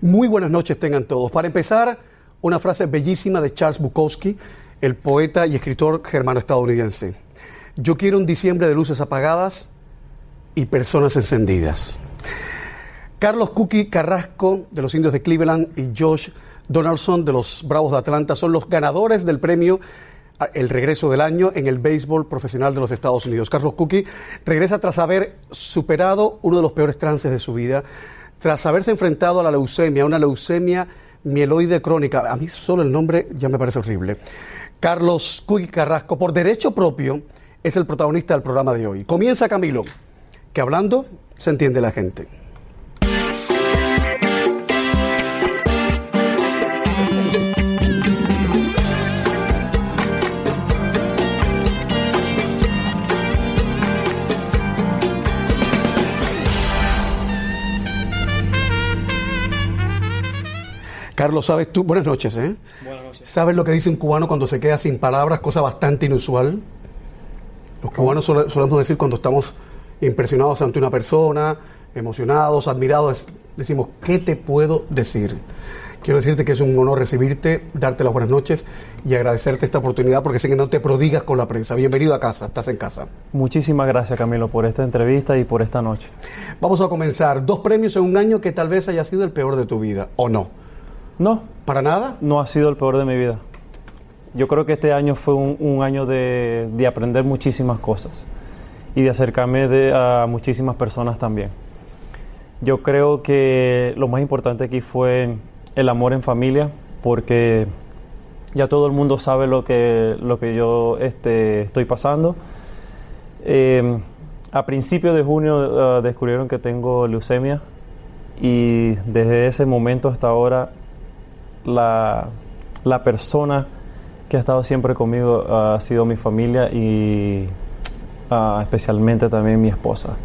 Muy buenas noches tengan todos. Para empezar, una frase bellísima de Charles Bukowski, el poeta y escritor germano-estadounidense. Yo quiero un diciembre de luces apagadas y personas encendidas. Carlos Cookie Carrasco de los Indios de Cleveland y Josh Donaldson de los Bravos de Atlanta son los ganadores del premio El regreso del año en el béisbol profesional de los Estados Unidos. Carlos Cookie regresa tras haber superado uno de los peores trances de su vida, tras haberse enfrentado a la leucemia, una leucemia mieloide crónica. A mí solo el nombre ya me parece horrible. Carlos Cookie Carrasco, por derecho propio, es el protagonista del programa de hoy. Comienza Camilo, que hablando se entiende la gente. Carlos, ¿sabes tú? Buenas noches, ¿eh? Buenas noches. ¿Sabes lo que dice un cubano cuando se queda sin palabras? Cosa bastante inusual. Los cubanos solemos decir cuando estamos impresionados ante una persona, emocionados, admirados, decimos, ¿qué te puedo decir? Quiero decirte que es un honor recibirte, darte las buenas noches y agradecerte esta oportunidad porque sé que no te prodigas con la prensa. Bienvenido a casa, estás en casa. Muchísimas gracias Camilo por esta entrevista y por esta noche. Vamos a comenzar. Dos premios en un año que tal vez haya sido el peor de tu vida, ¿o no? No. ¿Para nada? No ha sido el peor de mi vida. Yo creo que este año fue un, año de, aprender muchísimas cosas y de acercarme a muchísimas personas también. Yo creo que lo más importante aquí fue el amor en familia, porque ya todo el mundo sabe lo que, lo que yo este, estoy pasando. Eh, a principios de junio ah, descubrieron que tengo leucemia y desde ese momento hasta ahora la, la persona que ha estado siempre conmigo ha sido mi familia y uh, especialmente también mi esposa.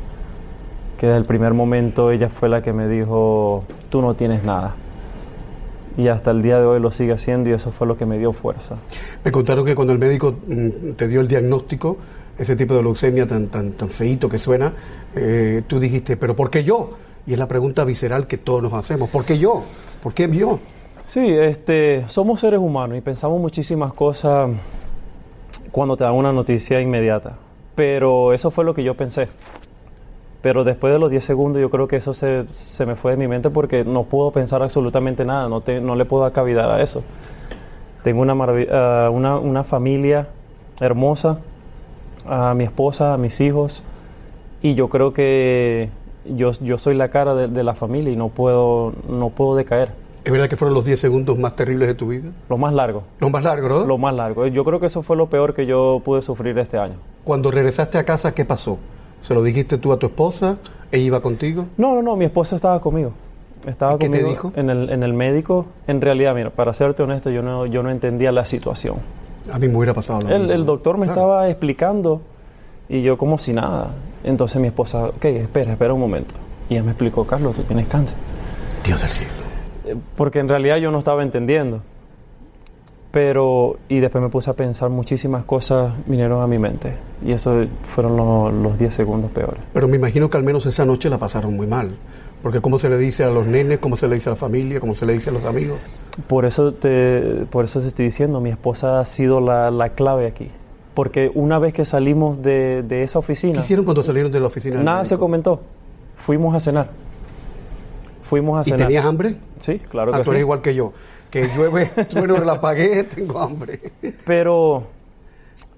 Que desde el primer momento ella fue la que me dijo, tú no tienes nada. Y hasta el día de hoy lo sigue haciendo y eso fue lo que me dio fuerza. Me contaron que cuando el médico mm, te dio el diagnóstico, ese tipo de leucemia tan, tan, tan feíto que suena, eh, tú dijiste, pero ¿por qué yo? Y es la pregunta visceral que todos nos hacemos, ¿por qué yo? ¿Por qué yo? Sí, este, somos seres humanos y pensamos muchísimas cosas cuando te dan una noticia inmediata. Pero eso fue lo que yo pensé. Pero después de los 10 segundos yo creo que eso se, se me fue de mi mente porque no puedo pensar absolutamente nada, no, te, no le puedo dar cavidad a eso. Tengo una, uh, una, una, familia hermosa, a mi esposa, a mis hijos, y yo creo que yo, yo soy la cara de, de la familia y no puedo, no puedo decaer. ¿Es verdad que fueron los 10 segundos más terribles de tu vida? Lo más largo. Lo más largo, ¿no? Lo más largo. Yo creo que eso fue lo peor que yo pude sufrir este año. Cuando regresaste a casa, ¿qué pasó? ¿Se lo dijiste tú a tu esposa? ¿Ella iba contigo? No, no, no, mi esposa estaba conmigo. Estaba ¿Qué conmigo te dijo? En el, en el médico. En realidad, mira, para serte honesto, yo no, yo no entendía la situación. A mí me hubiera pasado lo el, mismo. el doctor me estaba explicando y yo como si nada. Entonces mi esposa, ok, espera, espera un momento. Y ella me explicó, Carlos, tú tienes cáncer. Dios del cielo porque en realidad yo no estaba entendiendo. Pero, y después me puse a pensar muchísimas cosas vinieron a mi mente. Y eso fueron los 10 segundos peores. Pero me imagino que al menos esa noche la pasaron muy mal. Porque cómo se le dice a los nenes, cómo se le dice a la familia, cómo se le dice a los amigos. Por eso te, por eso te estoy diciendo, mi esposa ha sido la, la clave aquí. Porque una vez que salimos de, de esa oficina... ¿Qué hicieron cuando salieron de la oficina? Nada se comentó. Fuimos a cenar fuimos a cenar. ¿Y tenías hambre? Sí, claro ah, que tú sí. eres igual que yo. Que llueve, trueno, la pagué, tengo hambre. Pero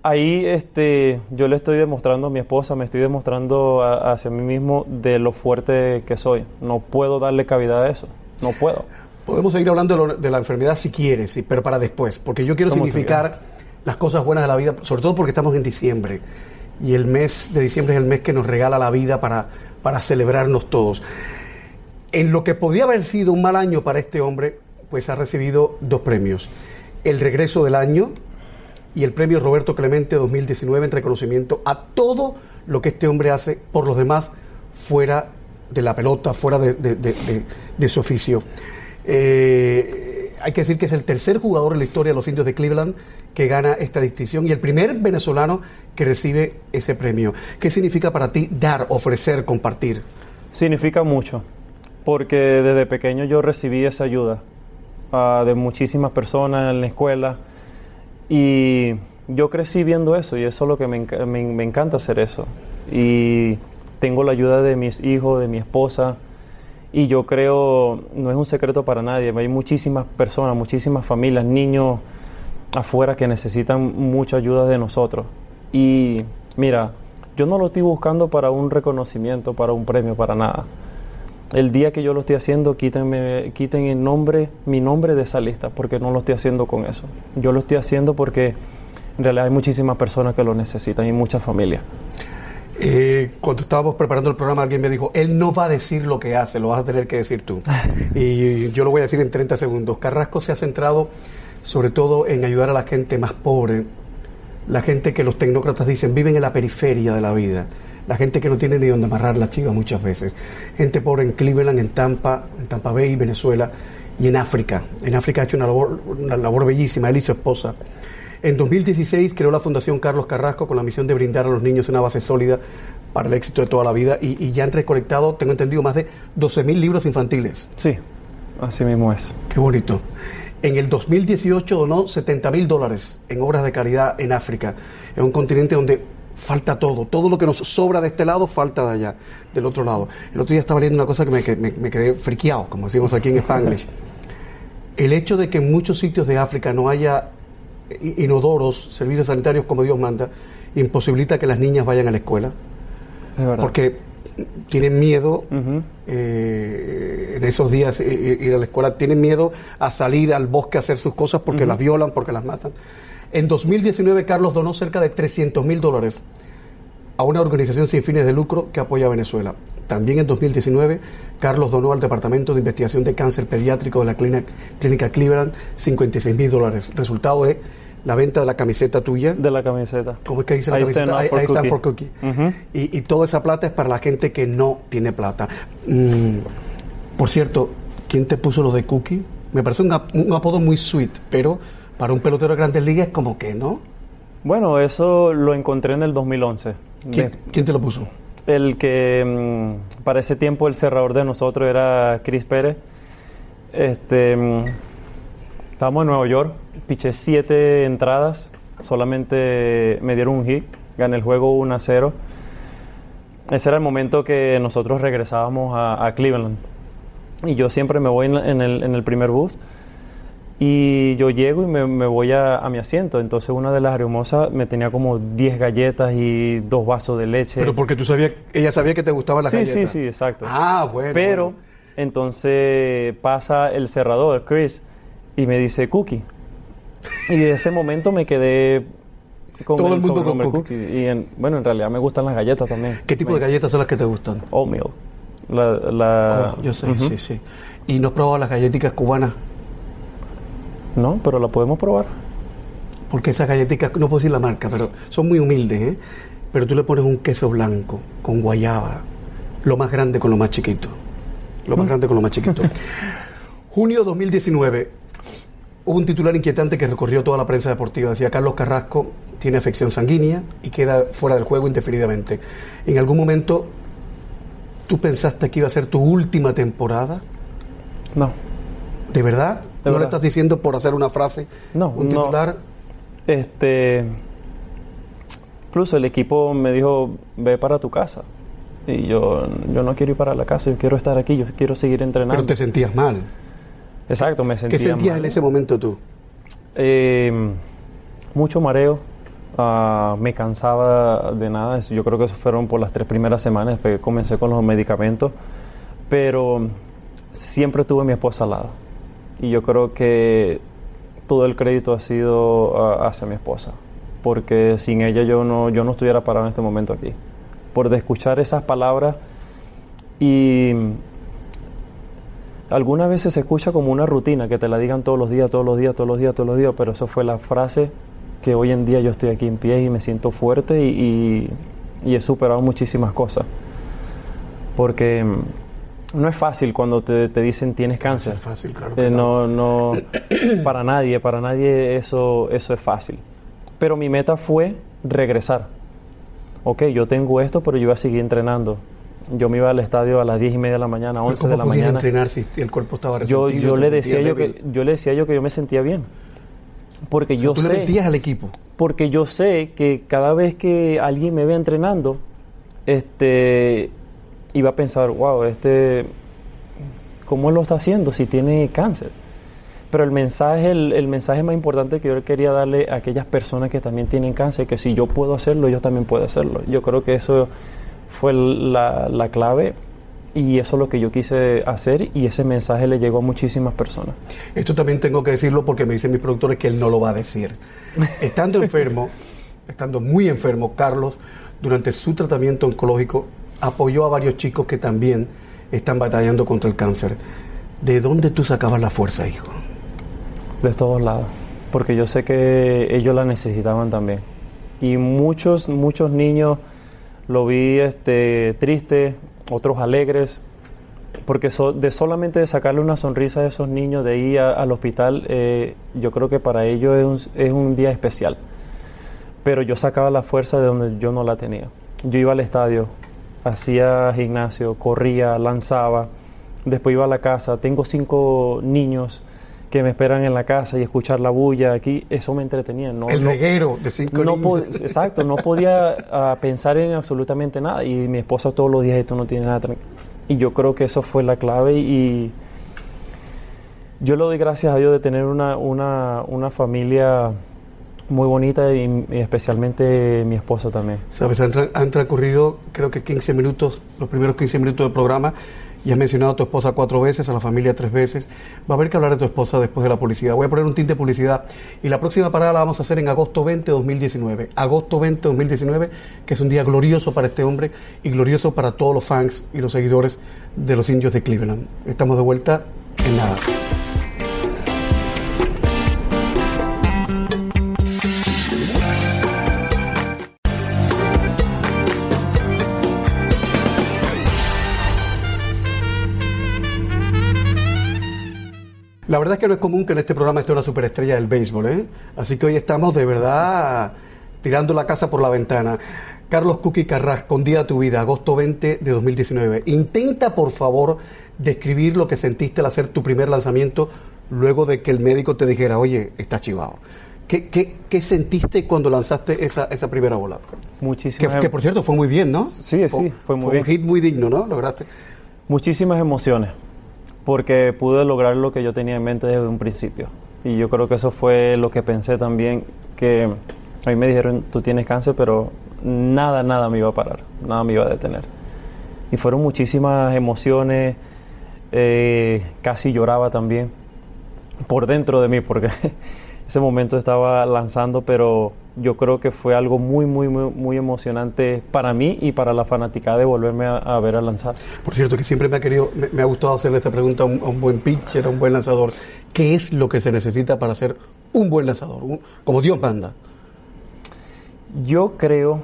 ahí este, yo le estoy demostrando a mi esposa, me estoy demostrando a, hacia mí mismo de lo fuerte que soy. No puedo darle cavidad a eso. No puedo. Podemos seguir hablando de, lo, de la enfermedad si quieres, sí, pero para después. Porque yo quiero significar las cosas buenas de la vida, sobre todo porque estamos en diciembre. Y el mes de diciembre es el mes que nos regala la vida para, para celebrarnos todos. En lo que podría haber sido un mal año para este hombre, pues ha recibido dos premios. El regreso del año y el premio Roberto Clemente 2019 en reconocimiento a todo lo que este hombre hace por los demás fuera de la pelota, fuera de su oficio. Eh, hay que decir que es el tercer jugador en la historia de los indios de Cleveland que gana esta distinción y el primer venezolano que recibe ese premio. ¿Qué significa para ti dar, ofrecer, compartir? Significa mucho porque desde pequeño yo recibí esa ayuda ah, de muchísimas personas en la escuela y yo crecí viendo eso y eso es lo que me, me- me encanta hacer eso. Y tengo la ayuda de mis hijos, de mi esposa y yo creo, no es un secreto para nadie, hay muchísimas personas, muchísimas familias, niños afuera que necesitan mucha ayuda de nosotros. Y mira, yo no lo estoy buscando para un reconocimiento, para un premio, para nada. El día que yo lo estoy haciendo, quítenme, quiten el nombre, mi nombre de esa lista, porque no lo estoy haciendo con eso. Yo lo estoy haciendo porque en realidad hay muchísimas personas que lo necesitan y muchas familias. Eh, cuando estábamos preparando el programa, alguien me dijo, él no va a decir lo que hace, lo vas a tener que decir tú. y yo lo voy a decir en 30 segundos. Carrasco se ha centrado sobre todo en ayudar a la gente más pobre, la gente que los tecnócratas dicen viven en la periferia de la vida, la gente que no tiene ni donde amarrar la chiva muchas veces, gente pobre en Cleveland, en Tampa, en Tampa Bay, Venezuela y en África. En África ha hecho una labor, una labor bellísima, él y su esposa. En 2016 creó la Fundación Carlos Carrasco con la misión de brindar a los niños una base sólida para el éxito de toda la vida y, y ya han recolectado, tengo entendido, más de 12.000 libros infantiles. Sí, así mismo es. Qué bonito. En el 2018 donó 70 mil dólares en obras de caridad en África, en un continente donde falta todo. Todo lo que nos sobra de este lado falta de allá, del otro lado. El otro día estaba leyendo una cosa que me, me- me quedé friqueado, como decimos aquí en Spanglish. El hecho de que en muchos sitios de África no haya inodoros, servicios sanitarios como Dios manda, imposibilita que las niñas vayan a la escuela, Es porque tienen miedo eh, en esos días i- i- ir a la escuela, tienen miedo a salir al bosque a hacer sus cosas porque las violan, porque las matan. En 2019, Carlos donó cerca de 300 mil dólares a una organización sin fines de lucro que apoya a Venezuela. También en 2019, Carlos donó al Departamento de Investigación de Cáncer Pediátrico de la clínica, clínica Cleveland 56 mil dólares. Resultado de la venta de la camiseta tuya. De la camiseta. ¿Cómo es que dice la I camiseta? up I- for cookie. y, y toda esa plata es para la gente que no tiene plata. Mm, por cierto, ¿quién te puso lo de cookie? Me parece un, ap- un apodo muy sweet, pero para un pelotero de grandes ligas es como que, ¿no? Bueno, eso lo encontré en el 2011. ¿Quién, De- quién te lo puso? El que mm, para ese tiempo el cerrador de nosotros era Chris Pérez. Este, mm, estábamos en Nueva York, piché siete entradas, solamente me dieron un hit, gané el juego 1 a 0. Ese era el momento que nosotros regresábamos a, a Cleveland. Y yo siempre me voy en, la- en el, en el primer bus. Y yo llego y me, me voy a, a mi asiento. Entonces una de las hermosas me tenía como 10 galletas y dos vasos de leche. Pero porque tú sabías, ella sabía que te gustaban las sí, galletas. sí, sí, exacto. Ah, bueno. Pero bueno. entonces pasa el cerrador, Chris, y me dice Cookie. Y de ese momento me quedé con Todo el mundo con Cookie. Y en- bueno, en realidad me gustan las galletas también. ¿Qué tipo de galletas son las que te gustan? Oatmeal. La, la- Oh, yo sé, Ujú. sí, sí. ¿Y no has probado las galletitas cubanas? No, pero la podemos probar. Porque esas galletitas, no puedo decir la marca, pero son muy humildes, ¿eh? Pero tú le pones un queso blanco con guayaba, lo más grande con lo más chiquito. Lo más grande con lo más chiquito. Junio 2019, hubo un titular inquietante que recorrió toda la prensa deportiva. Decía, Carlos Carrasco tiene afección sanguínea y queda fuera del juego indefinidamente. En algún momento, ¿tú pensaste que iba a ser tu última temporada? No. ¿De verdad? De ¿No lo verdad. estás diciendo por hacer una frase? No, ¿Un no. titular? Este. Incluso el equipo me dijo, ve para tu casa. Y yo, yo no quiero ir para la casa, yo quiero estar aquí, yo quiero seguir entrenando. Pero te sentías mal. Exacto, me sentía ¿Qué sentías mal. en ese momento tú? Eh, mucho mareo, ah, me cansaba de nada, yo creo que eso fueron por las tres primeras semanas, después que comencé con los medicamentos, pero siempre tuve a mi esposa al lado y yo creo que todo el crédito ha sido ah, hacia mi esposa, porque sin ella yo no, yo no estuviera parado en este momento aquí, por escuchar esas palabras y algunas veces se escucha como una rutina, que te la digan todos los días, todos los días, todos los días, todos los días, pero eso fue la frase que hoy en día yo estoy aquí en pie y me siento fuerte y, y- he superado muchísimas cosas. Porque no es fácil cuando te, te dicen tienes cáncer. Es fácil, claro. que Eh, no, no, para nadie, para nadie eso, eso es fácil. Pero mi meta fue regresar. Ok, yo tengo esto, pero yo voy a seguir entrenando. Yo me iba al estadio a las 10 y media de la mañana, 11 ¿Cómo de la mañana. entrenar si el cuerpo estaba Yo, resentido? yo te le decía yo que yo le decía yo que yo me sentía bien. Porque yo Tú le sé metías al equipo. porque yo sé que cada vez que alguien me ve entrenando, este iba a pensar, wow, este ¿cómo lo está haciendo si tiene cáncer? Pero el mensaje, el, el mensaje más importante que yo quería darle a aquellas personas que también tienen cáncer, que si yo puedo hacerlo, ellos también pueden hacerlo. Yo creo que eso fue la, la clave y eso es lo que yo quise hacer y ese mensaje le llegó a muchísimas personas. Esto también tengo que decirlo porque me dicen mis productores que él no lo va a decir. Estando enfermo, estando muy enfermo, Carlos, durante su tratamiento oncológico, apoyó a varios chicos que también están batallando contra el cáncer. ¿De dónde tú sacabas la fuerza, hijo? De todos lados, porque yo sé que ellos la necesitaban también. Y muchos, muchos niños lo vi este, triste, otros alegres, porque so- de solamente de sacarle una sonrisa a esos niños de ir a- al hospital, eh, yo creo que para ellos es un, es un día especial. Pero yo sacaba la fuerza de donde yo no la tenía. Yo iba al estadio, hacía gimnasio, corría, lanzaba, después iba a la casa. Tengo cinco niños que me esperan en la casa y escuchar la bulla aquí, eso me entretenía. No, el no- reguero de cinco no niños. exacto, no podía ah, pensar en absolutamente nada. Y mi esposa todos los días, tú no tienes nada. tran-". Y yo creo que eso fue la clave. Y yo le doy gracias a Dios de tener una, una, una familia muy bonita y, especialmente mi esposa también. Sabes, han, tra- han transcurrido creo que 15 minutos, los primeros 15 minutos del programa, y has mencionado a tu esposa cuatro veces, a la familia tres veces. Va a haber que hablar de tu esposa después de la publicidad. Voy a poner un tinte de publicidad y la próxima parada la vamos a hacer en agosto 20 de 2019. Agosto 20 de 2019, que es un día glorioso para este hombre y glorioso para todos los fans y los seguidores de los indios de Cleveland. Estamos de vuelta en nada. Verdad es que no es común que en este programa esté una superestrella del béisbol, ¿eh? Así que hoy estamos de verdad tirando la casa por la ventana. Carlos Cookie Carras, con Día de tu Vida, agosto 20 de 2019. Intenta, por favor, describir lo que sentiste al hacer tu primer lanzamiento luego de que el médico te dijera, oye, estás chivado. ¿Qué, qué, qué sentiste cuando lanzaste esa, esa primera bola? Que, Muchísimas, que, por cierto fue muy bien, ¿no? Sí, sí, fue muy un bien. hit muy digno, ¿no? Lograste. muchísimas emociones, porque pude lograr lo que yo tenía en mente desde un principio. Y yo creo que eso fue lo que pensé también, que a mí me dijeron, tú tienes cáncer, pero nada, nada me iba a parar, nada me iba a detener. Y fueron muchísimas emociones, eh, casi lloraba también por dentro de mí, porque ese momento estaba lanzando, pero yo creo que fue algo muy, muy, muy, muy emocionante para mí y para la fanaticada de volverme a, a ver a lanzar. Por cierto, que siempre me ha querido, me, me ha gustado hacerle esta pregunta a un, a un buen pitcher, a un buen lanzador. ¿Qué es lo que se necesita para ser un buen lanzador? Un- como Dios manda. Yo creo,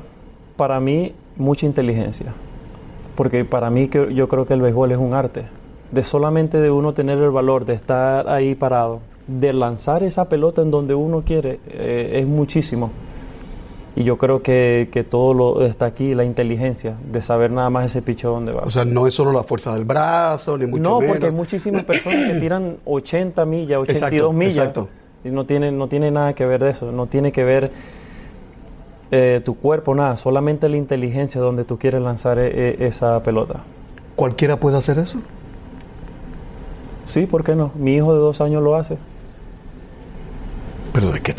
para mí, mucha inteligencia. Porque para mí yo creo que el béisbol es un arte. De solamente de uno tener el valor de estar ahí parado, de lanzar esa pelota en donde uno quiere, eh, es muchísimo. Y yo creo que, que todo lo está aquí, la inteligencia, de saber nada más ese picho dónde va. O sea, no es solo la fuerza del brazo, ni mucho no, menos. porque hay muchísimas personas que tiran 80 millas, 82 Exacto, millas. exacto. Y no tiene, no tiene nada que ver de eso. No tiene que ver eh, tu cuerpo, nada. Solamente la inteligencia donde tú quieres lanzar eh, esa pelota. ¿Cualquiera puede hacer eso? Sí, ¿por qué no? Mi hijo de dos años lo hace.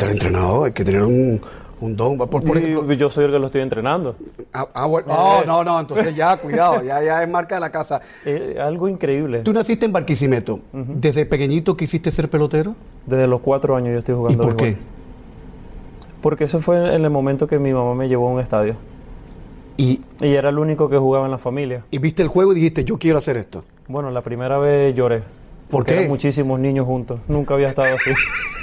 Estar entrenado, hay que tener un, un don. Por, por Y ejemplo, yo soy el que lo estoy entrenando. ah, ah, bueno, no, no, no, entonces ya, cuidado, ya, ya es marca de la casa. Es algo increíble. Tú naciste en Barquisimeto. ¿Desde pequeñito quisiste ser pelotero? Desde los cuatro años yo estoy ¿Y jugando por qué? Porque eso fue en el momento que mi mamá me llevó a un estadio. Y, Y era el único que jugaba en la familia. y viste el juego y dijiste, yo quiero hacer esto. Bueno, la primera vez lloré. ¿Por porque qué? eran muchísimos niños juntos. Nunca había estado así.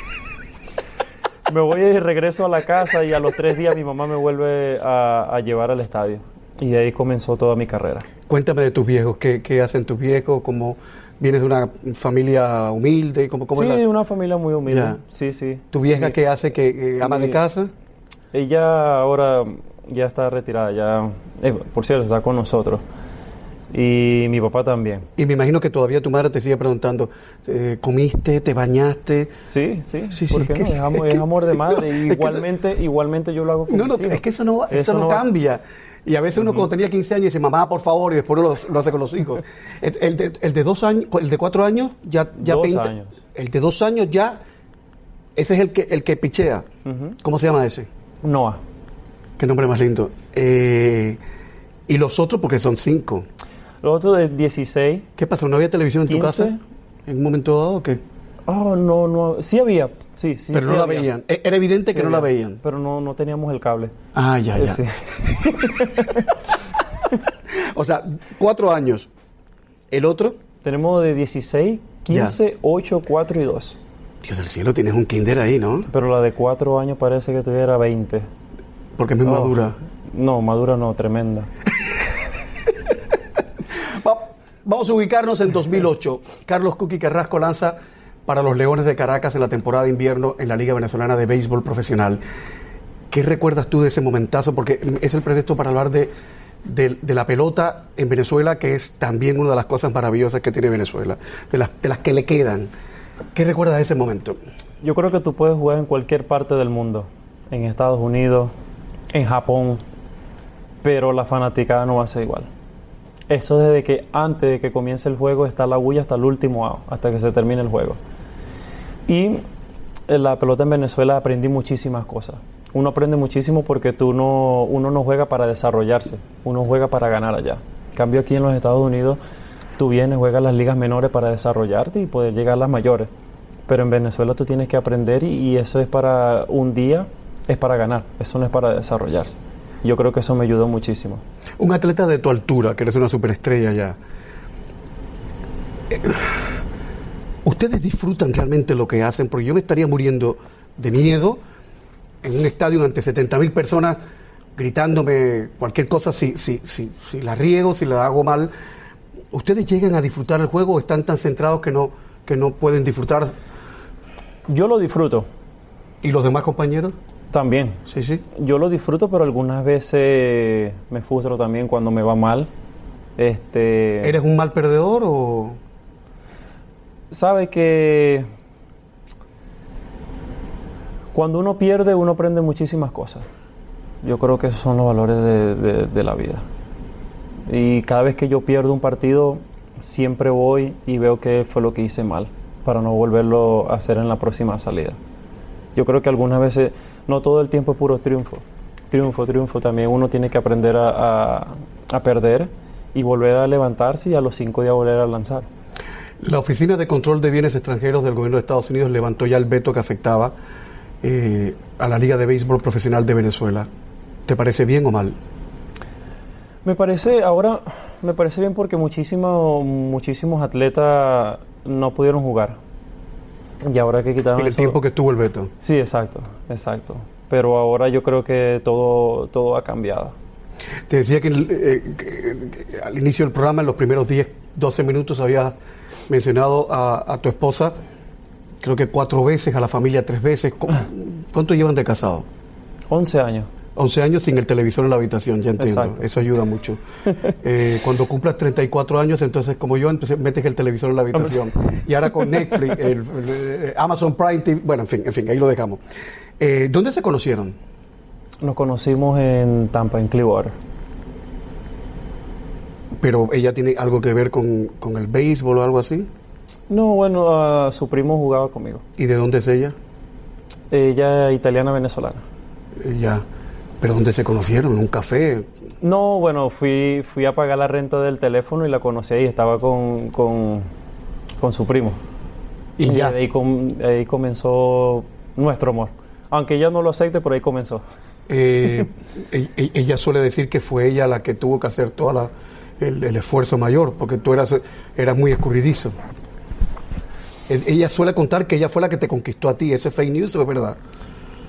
me voy y regreso a la casa y a los tres días mi mamá me vuelve a, a llevar al estadio. Y de ahí comenzó toda mi carrera. Cuéntame de tus viejos, ¿qué, qué hacen tus viejos? ¿Cómo vienes de una familia humilde? ¿Cómo, cómo sí, es la- una familia muy humilde. Ya. Sí, sí. ¿Tu vieja Mi- qué hace? ¿Que ama de casa? Ella ahora ya está retirada, ya, eh, por cierto, está con nosotros. Y mi papá también. Y me imagino que todavía tu madre te sigue preguntando, eh, ¿comiste? ¿Te bañaste? Sí, sí. Sí, ¿Por sí, no? es- Es, amor, es de madre. eso- igualmente, igualmente yo lo hago con No, no, mis hijos. es que eso no, eso no, va- cambia. Y a veces uno cuando tenía 15 años dice, mamá, por favor, y después lo, lo hace con los hijos. El, el de, el de dos años, el de cuatro años, ya, ya Dos pinta- años. El de dos años ya, ese es el que, el que pichea. ¿Cómo se llama ese? Noah. Qué nombre más lindo. Eh, y los otros, porque son cinco. Los otros de 16. ¿Qué pasó? ¿No había televisión en tu 15? casa? ¿En un momento dado o qué? Oh, no, no. Sí había. Sí, sí. Pero sí no la veían. E- Era evidente Sí que no la veían. Pero no, no teníamos el cable. Ah, ya, ya. Sí. O sea, cuatro años. ¿El otro? Tenemos de 16, 15, 8, 4 y 2. Dios del cielo, tienes un kinder ahí, ¿no? Pero la de 4 años parece que tuviera 20. Porque es muy Oh. madura. No, madura no, tremenda. Va- Vamos a ubicarnos en 2008. Carlos Cuqui Carrasco lanza para los Leones de Caracas en la temporada de invierno en la Liga Venezolana de Béisbol Profesional. ¿Qué recuerdas tú de ese momentazo? Porque es el pretexto para hablar de, de- de la pelota en Venezuela, que es también una de las cosas maravillosas que tiene Venezuela, de las, de las que le quedan. ¿Qué recuerdas de ese momento? Yo creo que tú puedes jugar en cualquier parte del mundo. En Estados Unidos, en Japón. Pero la fanaticada no va a ser igual. Eso desde que antes de que comience el juego está la bulla hasta el último out, hasta que se termine el juego. Y en la pelota en Venezuela aprendí muchísimas cosas. Uno aprende muchísimo porque tú no, uno no juega para desarrollarse, uno juega para ganar allá. En cambio aquí en los Estados Unidos tú vienes, juegas las ligas menores para desarrollarte y poder llegar a las mayores. Pero en Venezuela tú tienes que aprender y, y eso es para un día, es para ganar, eso no es para desarrollarse. Yo creo que eso me ayudó muchísimo. Un atleta de tu altura, que eres una superestrella ya. ¿Ustedes disfrutan realmente lo que hacen? Porque yo me estaría muriendo de miedo en un estadio ante 70 mil personas gritándome cualquier cosa si, si, si, si la riego, si la hago mal. ¿Ustedes llegan a disfrutar el juego o están tan centrados que no, que no pueden disfrutar? Yo lo disfruto ¿Y los demás compañeros? También. Sí, sí. Yo lo disfruto, pero algunas veces me frustro también cuando me va mal. Este, ¿Eres un mal perdedor o...? sabe que cuando uno pierde, uno aprende muchísimas cosas. Yo creo que esos son los valores de, de- de la vida. Y cada vez que yo pierdo un partido, siempre voy y veo qué fue lo que hice mal para no volverlo a hacer en la próxima salida. Yo creo que algunas veces, no todo el tiempo es puro triunfo. Triunfo, triunfo. También uno tiene que aprender a, a- a perder y volver a levantarse y a los cinco días volver a lanzar. La Oficina de Control de Bienes Extranjeros del Gobierno de Estados Unidos levantó ya el veto que afectaba eh, a la Liga de Béisbol Profesional de Venezuela. ¿Te parece bien o mal? Me parece, ahora me parece bien porque muchísimo, muchísimos atletas no pudieron jugar. Y ahora que quitaron En el eso- tiempo que estuvo el veto. Sí, exacto, exacto. Pero ahora yo creo que todo, todo ha cambiado. Te decía que, eh, que- al inicio del programa, en los primeros 10, 12 minutos, había mencionado a, a tu esposa, creo que cuatro veces, a la familia tres veces. ¿Cu- ¿Cuánto llevan de casado? 11 años. 11 años sin el televisor en la habitación, ya entiendo. Exacto. Eso ayuda mucho. Eh, cuando cumplas 34 años, entonces, como yo, entonces metes el televisor en la habitación. Y ahora con Netflix, el- el- eh, Amazon Prime TV, bueno, en fin, en fin, ahí lo dejamos. Eh, ¿Dónde se conocieron? Nos conocimos en Tampa, en Clearwater. Pero ella tiene algo que ver con, con el béisbol o algo así. No, bueno, ah, su primo jugaba conmigo. ¿Y de dónde es ella? Ella italiana venezolana. Ella. ¿Pero dónde se conocieron? ¿En un café? No, bueno, fui, fui a pagar la renta del teléfono y la conocí ahí. Estaba con, con, con su primo. Y ya. de ahí, com- ahí comenzó nuestro amor. Aunque ella no lo acepte, por ahí comenzó. Eh, e- e- ella suele decir que fue ella la que tuvo que hacer todo el, el esfuerzo mayor, porque tú eras, eras muy escurridizo. E- Ella suele contar que ella fue la que te conquistó a ti. ¿Ese es fake news o es verdad?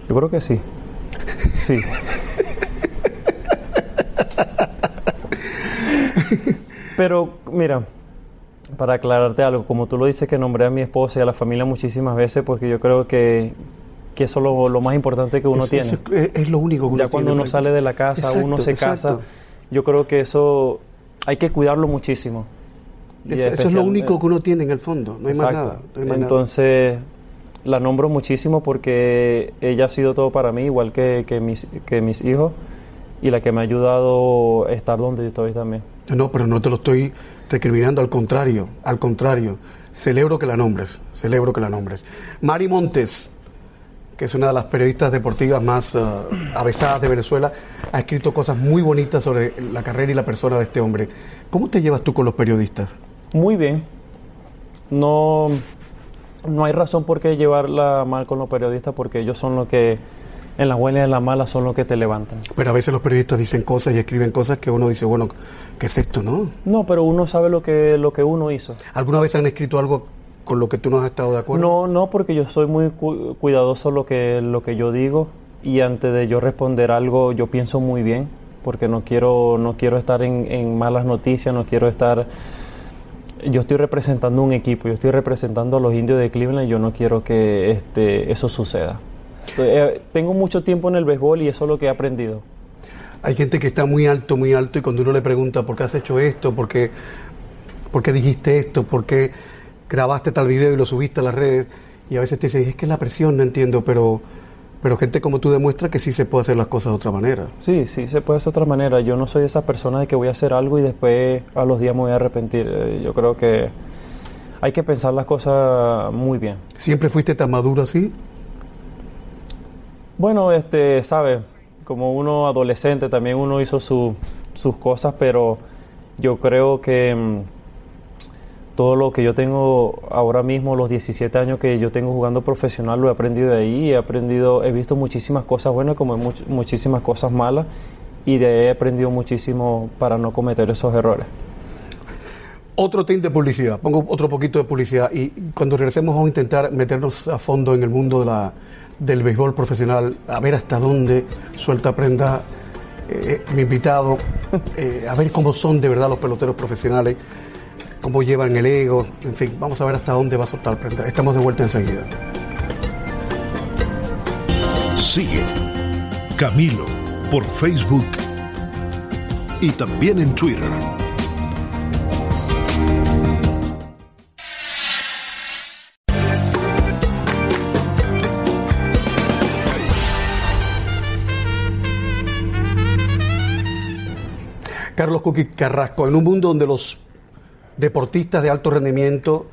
Yo creo que sí. Sí. Pero mira, para aclararte algo, como tú lo dices que nombré a mi esposa y a la familia muchísimas veces, porque yo creo que, que eso es lo, lo más importante que uno Es- tiene. eso es, es lo único que uno ya cuando tiene, uno sale de la casa, Exacto, uno se exacto. casa, yo creo que eso hay que cuidarlo muchísimo. Y Eso, es lo único que uno tiene en el fondo, no hay más Exacto. nada. no hay más nada. Entonces, la nombro muchísimo porque ella ha sido todo para mí, igual que, que mis, que mis hijos, y la que me ha ayudado a estar donde yo estoy también. No, pero no te lo estoy recriminando, al contrario, al contrario. Celebro que la nombres, celebro que la nombres. Mari Montes, que es una de las periodistas deportivas más eh, avesadas de Venezuela, ha escrito cosas muy bonitas sobre la carrera y la persona de este hombre. ¿Cómo te llevas tú con los periodistas? Muy bien. No, no hay razón por qué llevarla mal con los periodistas porque ellos son los que, en las buenas y en las malas, son los que te levantan. Pero a veces los periodistas dicen cosas y escriben cosas que uno dice, bueno, ¿qué es esto, no? No, pero uno sabe lo que, lo que uno hizo. ¿Alguna vez han escrito algo con lo que tú no has estado de acuerdo? No, no, porque yo soy muy cu- cuidadoso lo que, lo que yo digo y antes de yo responder algo yo pienso muy bien porque no quiero, no quiero estar en, en malas noticias, no quiero estar... Yo estoy representando un equipo, yo estoy representando a los indios de Cleveland y yo no quiero que este, eso suceda. Eh, tengo mucho tiempo en el béisbol y eso es lo que he aprendido. Hay gente que está muy alto, muy alto y cuando uno le pregunta por qué has hecho esto, por qué, por qué dijiste esto, por qué grabaste tal video y lo subiste a las redes, y a veces te dicen, es que es la presión, no entiendo, pero, pero gente como tú demuestra que sí se puede hacer las cosas de otra manera. Sí, sí, se puede hacer de otra manera. Yo no soy esa persona de que voy a hacer algo y después a los días me voy a arrepentir. Eh, Yo creo que hay que pensar las cosas muy bien. ¿Siempre fuiste tan maduro así? Bueno, este, sabe, como uno adolescente también uno hizo su- sus cosas, pero yo creo que mm, todo lo que yo tengo ahora mismo, los 17 años que yo tengo jugando profesional, lo he aprendido de ahí, he aprendido, he visto muchísimas cosas buenas como much- muchísimas cosas malas y de ahí he aprendido muchísimo para no cometer esos errores. Otro tinte de publicidad, pongo otro poquito de publicidad y cuando regresemos vamos a intentar meternos a fondo en el mundo de la, del béisbol profesional, a ver hasta dónde suelta prenda eh, mi invitado, eh, a ver cómo son de verdad los peloteros profesionales, cómo llevan el ego, en fin, vamos a ver hasta dónde va a soltar prenda. Estamos de vuelta enseguida. Sigue Camilo por Facebook y también en Twitter. Carlos Cuqui Carrasco, en un mundo donde los deportistas de alto rendimiento,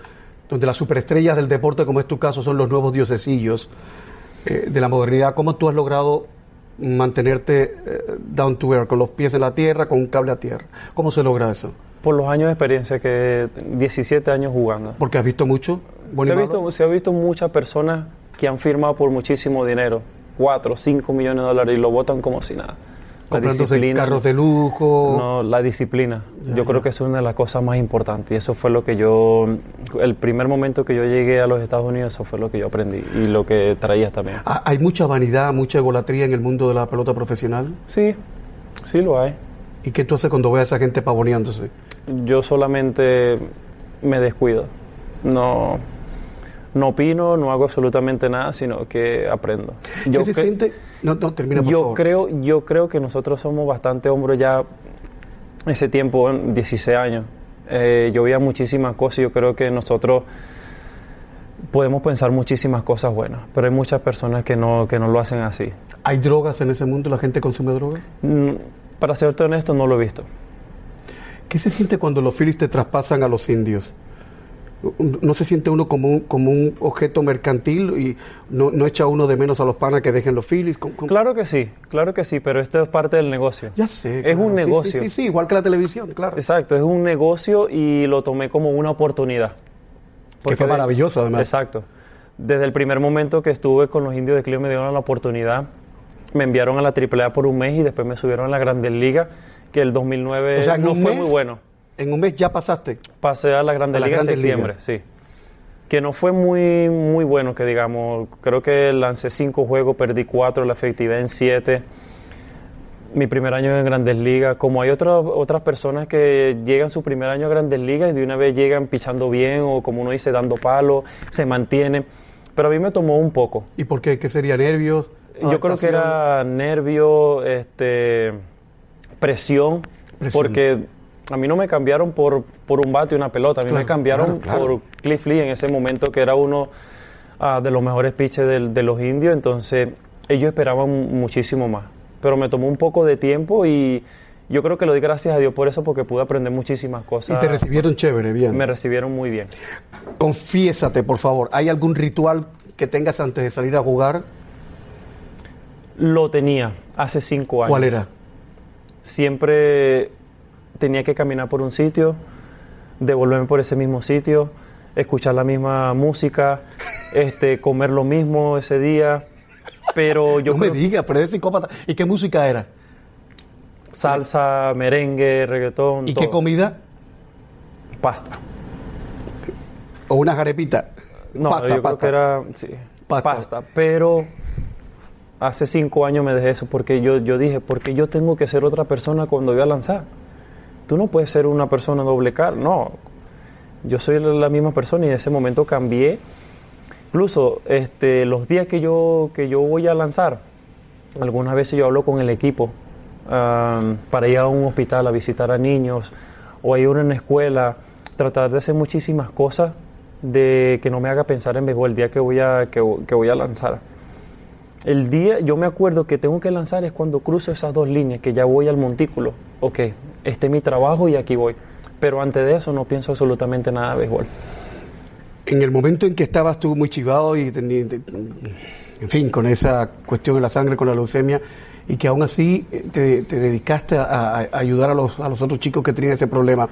donde las superestrellas del deporte, como es tu caso, son los nuevos diosesillos eh, de la modernidad, ¿cómo tú has logrado mantenerte eh, down to earth, con los pies en la tierra, con un cable a tierra? ¿Cómo se logra eso? Por los años de experiencia, que 17 años jugando. Porque has visto mucho. Se ha, visto, se ha visto muchas personas que han firmado por muchísimo dinero, 4, 5 millones de dólares, y lo votan como si nada. Comprándose carros de lujo. No, la disciplina. yo creo que es una de las cosas más importantes. Y eso fue lo que yo, el primer momento que yo llegué a los Estados Unidos, eso fue lo que yo aprendí y lo que traía también. Ah, Hay mucha vanidad, mucha egolatría en el mundo de la pelota profesional. Sí, sí lo hay. ¿Y qué tú haces cuando ves a esa gente pavoneándose? Yo solamente me descuido. No, no opino, no hago absolutamente nada, sino que aprendo. Yo ¿Qué se siente? No, no, termina por yo favor. creo, yo creo que nosotros somos bastante hombres ya ese tiempo, en 16 años. Eh, yo veía muchísimas cosas y yo creo que nosotros podemos pensar muchísimas cosas buenas, pero hay muchas personas que no, que no lo hacen así. ¿Hay drogas en ese mundo? ¿La gente consume drogas? Mm, Para serte honesto, no lo he visto. ¿Qué se siente cuando los Phillies te traspasan a los indios? ¿No se siente uno como un, como un objeto mercantil y no, no echa uno de menos a los panas que dejen los Phillies? Claro que sí, claro que sí, pero esto es parte del negocio. Ya sé. Es claro. un Sí, sí, negocio. Sí, sí, igual que la televisión, claro. Exacto, es un negocio y lo tomé como una oportunidad. que fue maravilloso, además. Exacto. Desde el primer momento que estuve con los indios de Cleveland me dieron la oportunidad. Me enviaron a la AAA por un mes y después me subieron a la Grandes Ligas, que el 2009 O sea, en no fue mes- muy bueno. En un mes ya pasaste. Pasé a la Grandes A las Ligas en septiembre, sí. Que no fue muy, muy bueno, que digamos. Creo que lancé cinco juegos, perdí cuatro, la efectividad en siete. Mi primer año en Grandes Ligas. Como hay otras otras personas que llegan su primer año a Grandes Ligas y de una vez llegan pichando bien o como uno dice, dando palo, se mantienen. Pero a mí me tomó un poco. ¿Y por qué? ¿Qué sería? ¿Nervios? Yo creo que era nervio, este, presión, Presión. porque A mí no me cambiaron por, por un bate y una pelota, a mí me cambiaron claro, claro. por Cliff Lee en ese momento, que era uno ah, de los mejores pitchers del- de, los indios, entonces ellos esperaban muchísimo más. Pero me tomó un poco de tiempo y yo creo que lo di gracias a Dios por eso, porque pude aprender muchísimas Y cosas. te recibieron chévere, bien. Me recibieron muy bien. Confiésate, por favor. ¿Hay algún ritual que tengas antes de salir a jugar? Lo tenía hace cinco años. ¿Cuál era? siempre tenía que caminar por un sitio, devolverme por ese mismo sitio, escuchar la misma música, este, comer lo mismo ese día. Pero yo no me digas, pero eres psicópata. ¿Y qué música era? salsa, merengue, reggaetón, ¿Y todo. qué comida? pasta. ¿O una jarepita? No, pasta, yo creo que era sí, Pasta. pasta. Pero hace cinco años me dejé eso porque yo, yo dije, porque yo tengo que ser otra persona cuando voy a lanzar. Tú no puedes ser una persona doble cara, no. Yo soy la- misma persona y en ese momento cambié. Incluso este, los días que yo, que yo voy a lanzar, algunas veces yo hablo con el equipo para ir a un hospital a visitar a niños o a ir a una escuela, tratar de hacer muchísimas cosas de que no me haga pensar en béisbol el día que voy a, que voy a lanzar. El día, yo me acuerdo que tengo que lanzar es cuando cruzo esas dos líneas, que ya voy al montículo. Ok, este es mi trabajo y aquí voy. Pero antes de eso no pienso absolutamente nada de béisbol. En el momento en que estabas tú muy chivado y en fin, con esa cuestión en la sangre, con la leucemia, y que aún así eh, te, te dedicaste a, a- ayudar a los, a los otros chicos que tenían ese problema,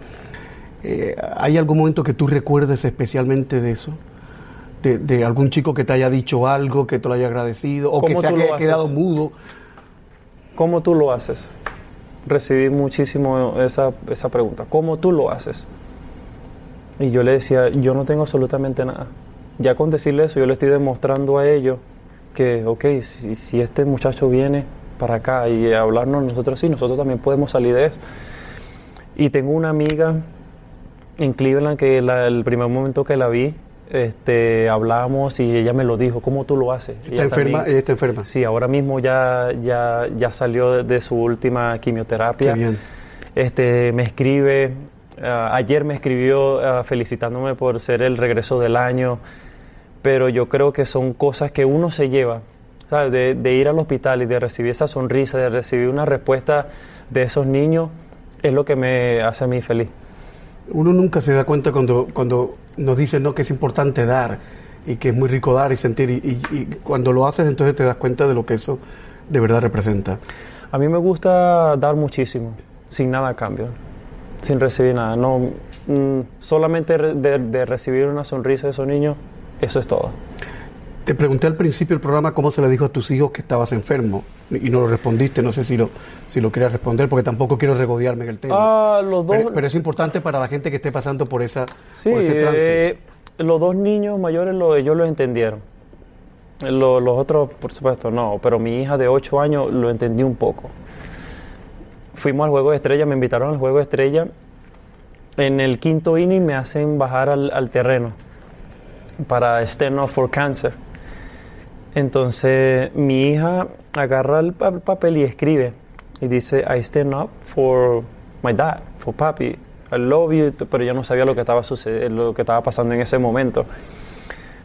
eh, ¿hay algún momento que tú recuerdes especialmente de eso? De, de algún chico que te haya dicho algo, que te lo haya agradecido, o que ¿Cómo se haya haces? quedado mudo. ¿Cómo tú lo haces? Recibí muchísimo esa, esa pregunta. ¿Cómo tú lo haces? Y yo le decía, yo no tengo absolutamente nada. Ya con decirle eso, yo le estoy demostrando a ellos que, ok, si, si este muchacho viene para acá y hablarnos nosotros sí, nosotros también podemos salir de eso. Y tengo una amiga en Cleveland que el primer momento que la vi, este, hablamos y ella me lo dijo, ¿cómo tú lo haces? Está Ella enferma, también- ella está enferma. Sí, ahora mismo ya, ya, ya salió de, de su última quimioterapia. Qué bien. Este, me escribe, ah, ayer me escribió ah, felicitándome por ser el regreso del año, pero yo creo que son cosas que uno se lleva, ¿sabes? De, de ir al hospital y de recibir esa sonrisa, de recibir una respuesta de esos niños, es lo que me hace a mí feliz. Uno nunca se da cuenta cuando, cuando nos dicen ¿no? que es importante dar y que es muy rico dar y sentir. Y, y- y cuando lo haces, entonces te das cuenta de lo que eso de verdad representa. A mí me gusta dar muchísimo, sin nada a cambio, sin recibir nada. No, mm, solamente de, de recibir una sonrisa de esos niños, eso es todo. Te pregunté al principio del programa cómo se le dijo a tus hijos que estabas enfermo y no lo respondiste. No sé si lo, si lo querías responder porque tampoco quiero regodearme en el tema. Ah, los dos. pero, pero es importante para la gente que esté pasando por, esa, Sí, por ese trance. eh, los dos niños mayores lo, ellos lo entendieron. Lo- los otros, por supuesto, no. Pero mi hija de 8 años lo entendí un poco. Fuimos al juego de estrella, me invitaron al juego de estrella. En el quinto inning me hacen bajar al, al terreno para Stand Up for Cancer. Entonces mi hija agarra el pa- papel y escribe y dice I stand up for my dad, for papi, I love you, pero yo no sabía lo que estaba sucediendo, lo que estaba pasando en ese momento.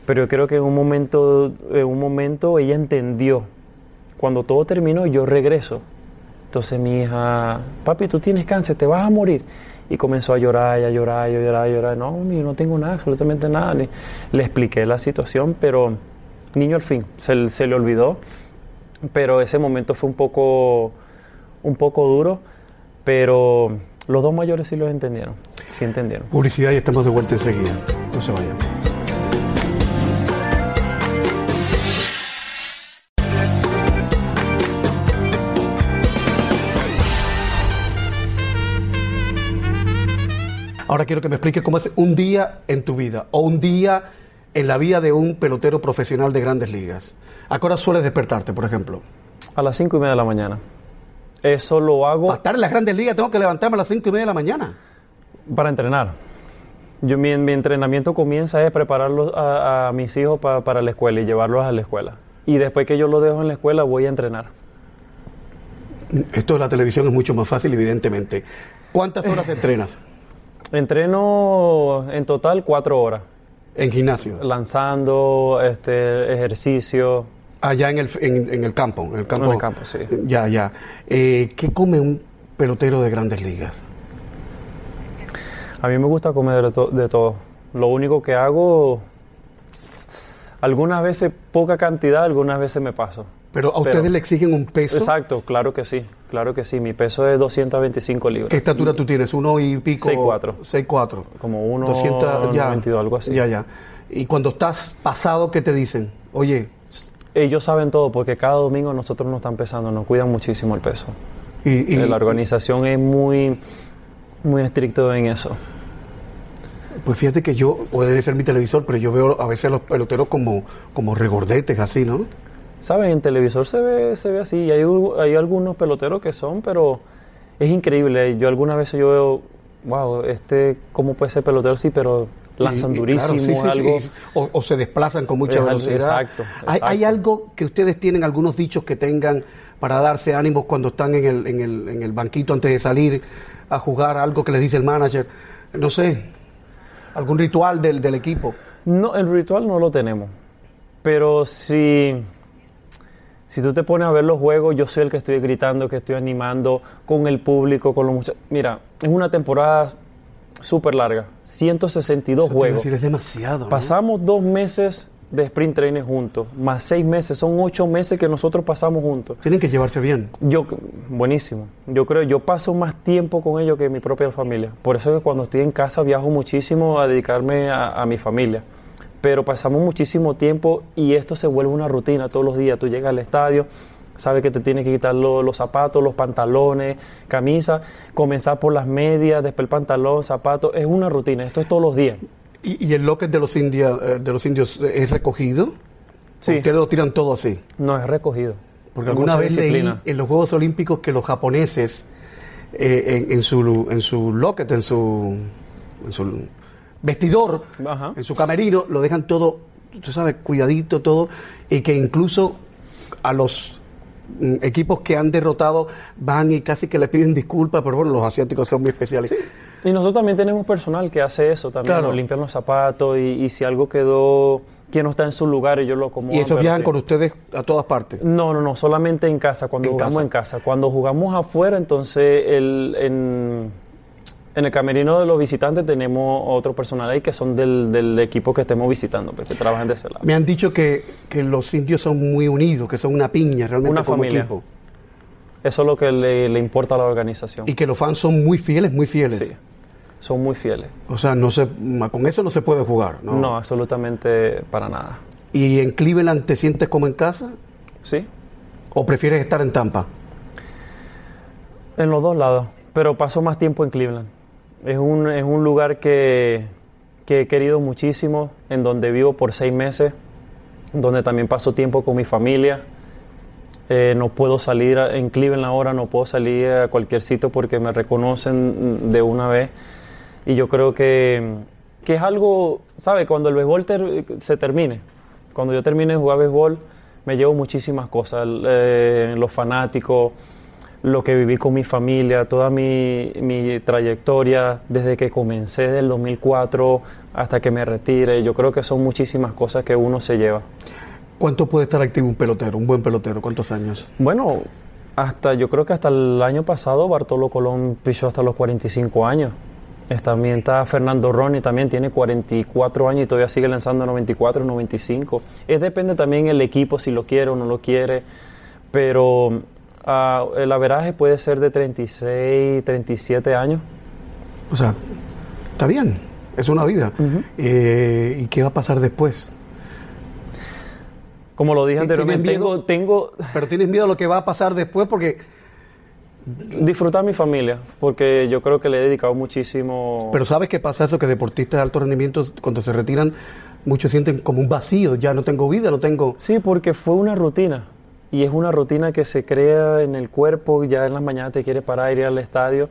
Pero yo creo que en un momento, en un momento ella entendió. Cuando todo terminó, yo regreso. Entonces mi hija, papi, tú tienes cáncer, te vas a morir. Y comenzó a llorar, a llorar, a llorar, a llorar. No, yo no tengo nada, absolutamente nada. Le, le expliqué la situación, pero niño al fin, se, le olvidó. Pero ese momento fue un poco, un poco duro, pero los dos mayores sí lo entendieron, sí entendieron. Publicidad y estamos de vuelta enseguida. No se vayan. Ahora quiero que me expliques cómo es un día en tu vida o un día en la vida de un pelotero profesional de grandes ligas. ¿A qué hora sueles despertarte, por ejemplo? A las cinco y media de la mañana. Eso lo hago Para estar en las grandes ligas tengo que levantarme a las cinco y media de la mañana. para entrenar. Yo, mi, mi entrenamiento comienza es prepararlos a, a mis hijos pa- para la escuela y llevarlos a la escuela. Y después que yo los dejo en la escuela voy a entrenar. Esto de la televisión es mucho más fácil, evidentemente. ¿Cuántas horas entrenas Entreno en total cuatro horas, en gimnasio? lanzando, este, ejercicio. Allá en el, en, en el campo. En el campo, En el campo, sí. Ya, ya. Eh, ¿Qué come un pelotero de grandes ligas? A mí me gusta comer de, to- de todo. Lo único que hago, algunas veces poca cantidad, algunas veces me paso. Pero a Pero- ustedes le exigen un peso. Exacto, claro que sí, claro que sí. Mi peso es 225 libras. ¿Qué estatura tú tienes? ¿Uno y pico? 6'4". 6'4". Como uno 200, ya. 92, algo así. Ya, ya. Y cuando estás pasado, ¿qué te dicen? Oye, Ellos saben todo porque cada domingo nosotros nos están pesando, nos cuidan muchísimo el peso. y, y- la organización es muy, muy estricto en eso. pues fíjate que yo, puede ser mi televisor, pero yo veo a veces a los peloteros como, como regordetes, así, ¿no? ¿Sabes? En televisor se ve, se ve así. Y hay, hay algunos peloteros que son, pero es increíble. Yo algunas veces yo veo, wow, este, ¿cómo puede ser pelotero? Sí, pero lanzan Y- durísimo, claro, sí, sí, algo. sí. O, o se desplazan con mucha velocidad. exacto, ¿Hay, algo que ustedes tienen, algunos dichos que tengan para darse ánimos cuando están en el, en el, en el banquito antes de salir a jugar? Algo que les dice el manager. No sé, algún ritual del, del equipo. No, el ritual no lo tenemos. Pero si, si tú te pones a ver los juegos, yo soy el que estoy gritando, que estoy animando con el público, con los muchachos. Mira, es una temporada súper larga, 162 Eso juegos. decir, es demasiado. ¿no? Pasamos dos meses de sprint training juntos, más seis meses, son ocho meses que nosotros pasamos juntos. Tienen que llevarse bien. Yo, buenísimo. Yo creo, yo paso más tiempo con ellos que mi propia familia. Por eso es que cuando estoy en casa viajo muchísimo a dedicarme a, a mi familia. Pero pasamos muchísimo tiempo y esto se vuelve una rutina todos los días. Tú llegas al estadio, sabes que te tienes que quitar lo- los zapatos, los pantalones, camisa, comenzar por las medias, después el pantalón, zapatos. Es una rutina. Esto es todos los días. ¿Y, y el locket de los, india, eh, de los indios eh, es recogido? Sí. ¿Ustedes lo tiran todo así? No es recogido. Porque alguna Mucha vez disciplina. leí en los Juegos Olímpicos que los japoneses eh, en, en su en su locket, en su, en su vestidor, Ajá. en su camerino, lo dejan todo, tú sabes, cuidadito todo, y que incluso a los mm, equipos que han derrotado van y casi que le piden disculpas, pero bueno, los asiáticos son muy especiales. Y nosotros también tenemos personal que hace eso también, Claro. nos limpian los zapatos y, y si algo quedó que no está en su lugar ellos lo acomodan. Y esos viajan sí. con ustedes a todas partes. No, no, no, solamente en casa, cuando En jugamos casa. en casa. Cuando jugamos afuera, entonces el, en, en el camerino de los visitantes tenemos otro personal ahí que son del, del equipo que estemos visitando, pues, que trabajan de ese lado. Me han dicho que, que los indios son muy unidos, que son una piña realmente Una como familia. equipo. Eso es lo que le, le importa a la organización. Y que los fans son muy fieles, muy fieles. Sí, son muy fieles. O sea, no se, con eso no se puede jugar, ¿no? No, absolutamente para nada. ¿Y en Cleveland te sientes como en casa? ¿Sí? ¿O prefieres estar en Tampa? En los dos lados, pero paso más tiempo en Cleveland. Es un, es un lugar que, que he querido muchísimo, en donde vivo por seis meses, donde también paso tiempo con mi familia. Eh, no puedo salir a- en Cleveland ahora, no puedo salir a cualquier sitio porque me reconocen de una vez. Y yo creo que, que es algo, ¿sabe? Cuando el béisbol ter- se termine, cuando yo termine de jugar béisbol, me llevo muchísimas cosas. eh, los fanáticos, lo que viví con mi familia, toda mi, mi trayectoria desde que comencé del 2004 hasta que me retire. Yo creo que son muchísimas cosas que uno se lleva. ¿Cuánto puede estar activo un pelotero, un buen pelotero? ¿Cuántos años? Bueno, hasta yo creo que hasta el año pasado Bartolo Colón pichó hasta los 45 años. También está Fernando Roni, también tiene 44 años y todavía sigue lanzando 94, 95. Es depende también el equipo si lo quiere o no lo quiere, pero ah, el averaje puede ser de 36, 37 años. O sea, está bien, es una vida. Eh, ¿Y qué va a pasar después? Como lo dije ¿Tienes anteriormente, miedo? tengo, tengo Pero tienes miedo a lo que va a pasar después porque... disfrutar mi familia, porque yo creo que le he dedicado muchísimo. Pero ¿sabes qué pasa eso? Que deportistas de alto rendimiento, cuando se retiran, muchos sienten como un vacío. Ya no tengo vida, no tengo... Sí, porque fue una rutina. Y es una rutina que se crea en el cuerpo, ya en las mañanas te quiere parar, ir al estadio.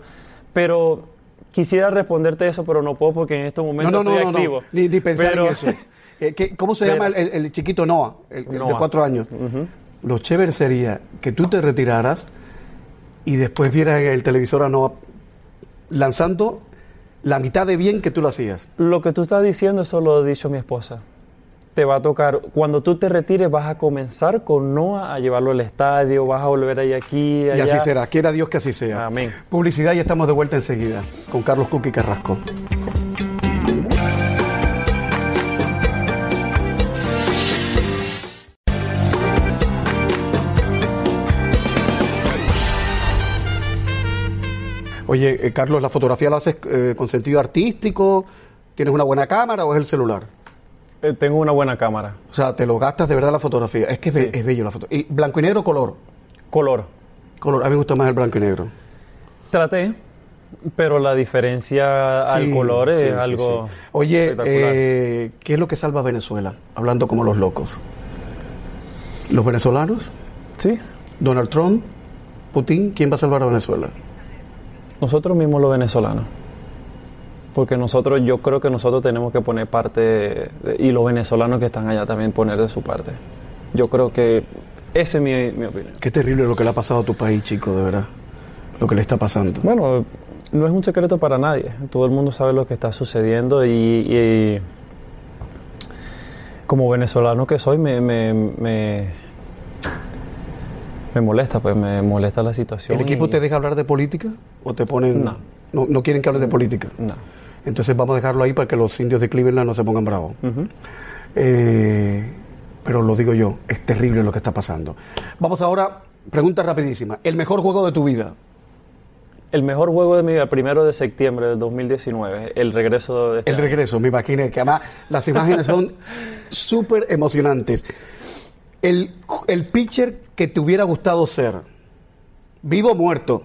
Pero quisiera responderte eso, pero no puedo porque en estos momentos no, no, estoy no, no. activo. Ni, ni pensar Pero- en eso. Eh, ¿qué- ¿Cómo se Pero- llama el, el- chiquito Noah, el, el de Noah. cuatro años? Lo chévere sería que tú te retiraras y después vieras el televisor a Noah lanzando la mitad de bien que tú lo hacías. Lo que tú estás diciendo, eso lo ha dicho mi esposa. Te va a tocar, cuando tú te retires, vas a comenzar con Noah a llevarlo al estadio, vas a volver ahí aquí, allá. Y así será. Quiera Dios que así sea. Amén. Publicidad y estamos de vuelta enseguida con Carlos Cuqui Carrasco. Oye, eh, Carlos, ¿la fotografía la haces eh, con sentido artístico? ¿Tienes una buena cámara o es el celular? Eh, tengo una buena cámara. O sea, te lo gastas de verdad la fotografía. Es que es, Sí. be- es bello la foto. ¿Y blanco y negro o color? Color. Color. A mí me gusta más el blanco y negro. Traté, pero la diferencia al Sí, color es sí, algo. Oye, eh, ¿qué es lo que salva a Venezuela? Hablando como los locos. ¿Los venezolanos? Sí, ¿Donald Trump? ¿Putin? ¿Quién va a salvar a Venezuela? nosotros mismos los venezolanos. Porque nosotros, yo creo que nosotros tenemos que poner parte, y los venezolanos que están allá también poner de su parte. Yo creo que esa es mi, mi opinión. Qué terrible lo que le ha pasado a tu país, chico, de verdad. Lo que le está pasando. Bueno, no es un secreto para nadie. Todo el mundo sabe lo que está sucediendo y, y como venezolano que soy me, me, me, me molesta, pues me molesta la situación. ¿El equipo y- te deja hablar de política? ¿O te ponen.? No. No, no quieren que hables de política. No. Entonces vamos a dejarlo ahí para que los indios de Cleveland no se pongan bravos. Eh, pero lo digo yo, es terrible lo que está pasando. Vamos ahora, pregunta rapidísima. ¿El mejor juego de tu vida? El mejor juego de mi vida, primero de septiembre del 2019, el regreso de este El año. regreso, me imaginé que además las imágenes son súper emocionantes. El, el pitcher que te hubiera gustado ser, vivo o muerto,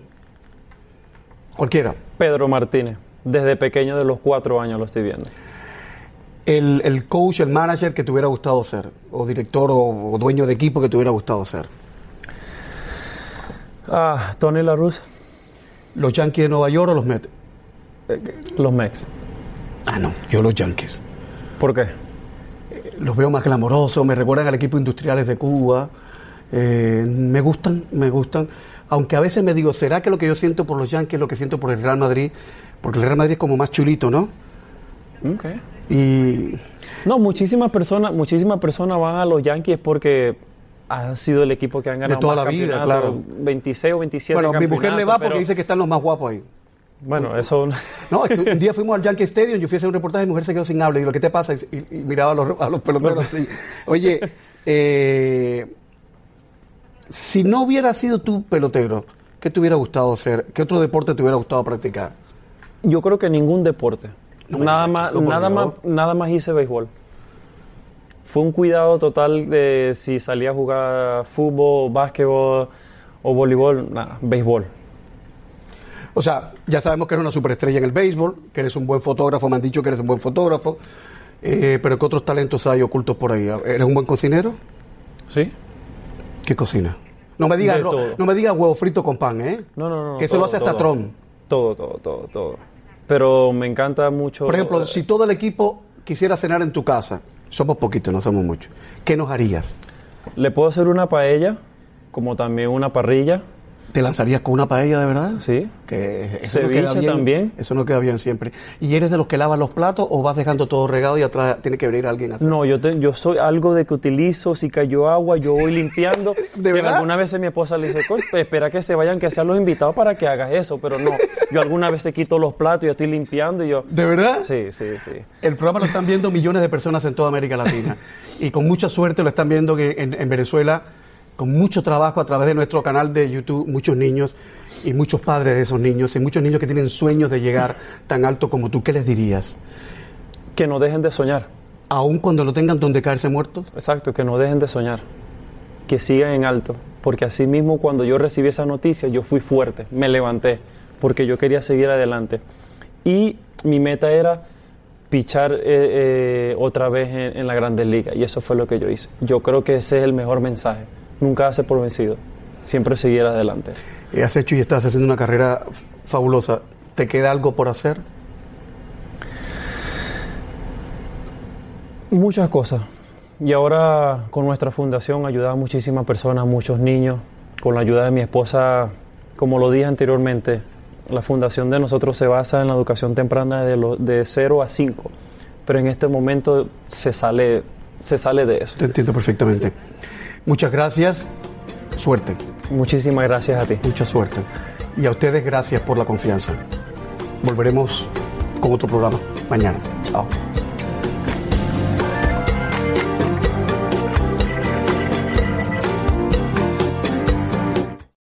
cualquiera. Pedro Martínez. Desde pequeño, de los cuatro años, lo estoy viendo. El, el coach, el manager que te hubiera gustado ser, o director o, o dueño de equipo que te hubiera gustado ser. Ah, Tony La Russa, ¿Los Yankees de Nueva York o los Mets? los Mex. Ah, no, yo los Yankees. ¿Por qué? Los veo más glamorosos, me recuerdan al equipo industriales de Cuba. Eh, me gustan, me gustan. Aunque a veces me digo, ¿será que lo que yo siento por los Yankees es lo que siento por el Real Madrid? Porque el Real Madrid es como más chulito, ¿no? Ok. Y No, muchísimas personas, muchísimas personas van a los Yankees porque ha sido el equipo que han ganado toda más la vida, claro. 26 o 27 bueno, mi mujer le va porque pero- dice que están los más guapos ahí. Bueno, eso... No, es que un día fuimos al Yankee Stadium, yo fui a hacer un reportaje y mi mujer se quedó sin habla. Y lo que te pasa, y, y- y miraba a los, a los peloteros así. Oye, eh, si no hubiera sido tú pelotero, ¿qué te hubiera gustado hacer? ¿Qué otro deporte te hubiera gustado practicar? Yo creo que ningún deporte. No nada, más, chico, nada, más, nada más hice béisbol. Fue un cuidado total de si salía a jugar fútbol, básquetbol o voleibol, nada, béisbol. O sea, ya sabemos que eres una superestrella en el béisbol, que eres un buen fotógrafo, me han dicho que eres un buen fotógrafo, eh, pero ¿qué otros talentos hay ocultos por ahí? ¿Eres un buen cocinero? ¿Sí? ¿Qué cocina? No me digas todo. no me digas huevo frito con pan, ¿eh? No, no, no. Que eso lo hace hasta. Tron. Todo, todo, todo, todo. Pero me encanta mucho... Por ejemplo, si todo el equipo quisiera cenar en tu casa, somos poquitos, no somos muchos, ¿qué nos harías? Le puedo hacer una paella, como también una parrilla, ¿Te lanzarías con una paella de verdad? ¿sí? Que eso no Ceviche queda bien, también. Eso no queda bien siempre. ¿Y eres de los que lavan los platos o vas dejando todo regado y atrás tiene que venir alguien a hacer? No, yo, te- yo soy algo de que utilizo, si cayó agua, yo voy limpiando. ¿De Y verdad? Alguna vez mi esposa le dice, "Coy, pues, espera que se vayan, que sean los invitados para que hagas eso, pero no. Yo alguna vez se quito los platos y yo estoy limpiando y yo... ¿De verdad? Sí, sí, sí. El programa lo están viendo millones de personas en toda América Latina. y con mucha suerte lo están viendo que en, en Venezuela, con mucho trabajo a través de nuestro canal de YouTube, muchos niños y muchos padres de esos niños y muchos niños que tienen sueños de llegar tan alto como tú. ¿Qué les dirías? Que no dejen de soñar. Aún cuando lo tengan donde caerse muertos. Exacto, que no dejen de soñar. Que sigan en alto. Porque así mismo cuando yo recibí esa noticia, yo fui fuerte, me levanté, porque yo quería seguir adelante. Y mi meta era pichar eh, eh, otra vez en, en la Grandes Ligas. Y eso fue lo que yo hice. Yo creo que ese es el mejor mensaje. Nunca hace por vencido. Siempre seguir adelante. Eh, has hecho y estás haciendo una carrera fabulosa. ¿Te queda algo por hacer? Muchas cosas. Y ahora con nuestra fundación ayudamos a muchísimas personas, muchos niños. Con la ayuda de mi esposa, como lo dije anteriormente, la fundación de nosotros se basa en la educación temprana de, lo, de 0 a 5, pero en este momento se sale, se sale de eso. Te entiendo perfectamente. Muchas gracias. Suerte. Muchísimas gracias a ti. Mucha suerte. Y a ustedes gracias por la confianza. Volveremos con otro programa mañana. Chao.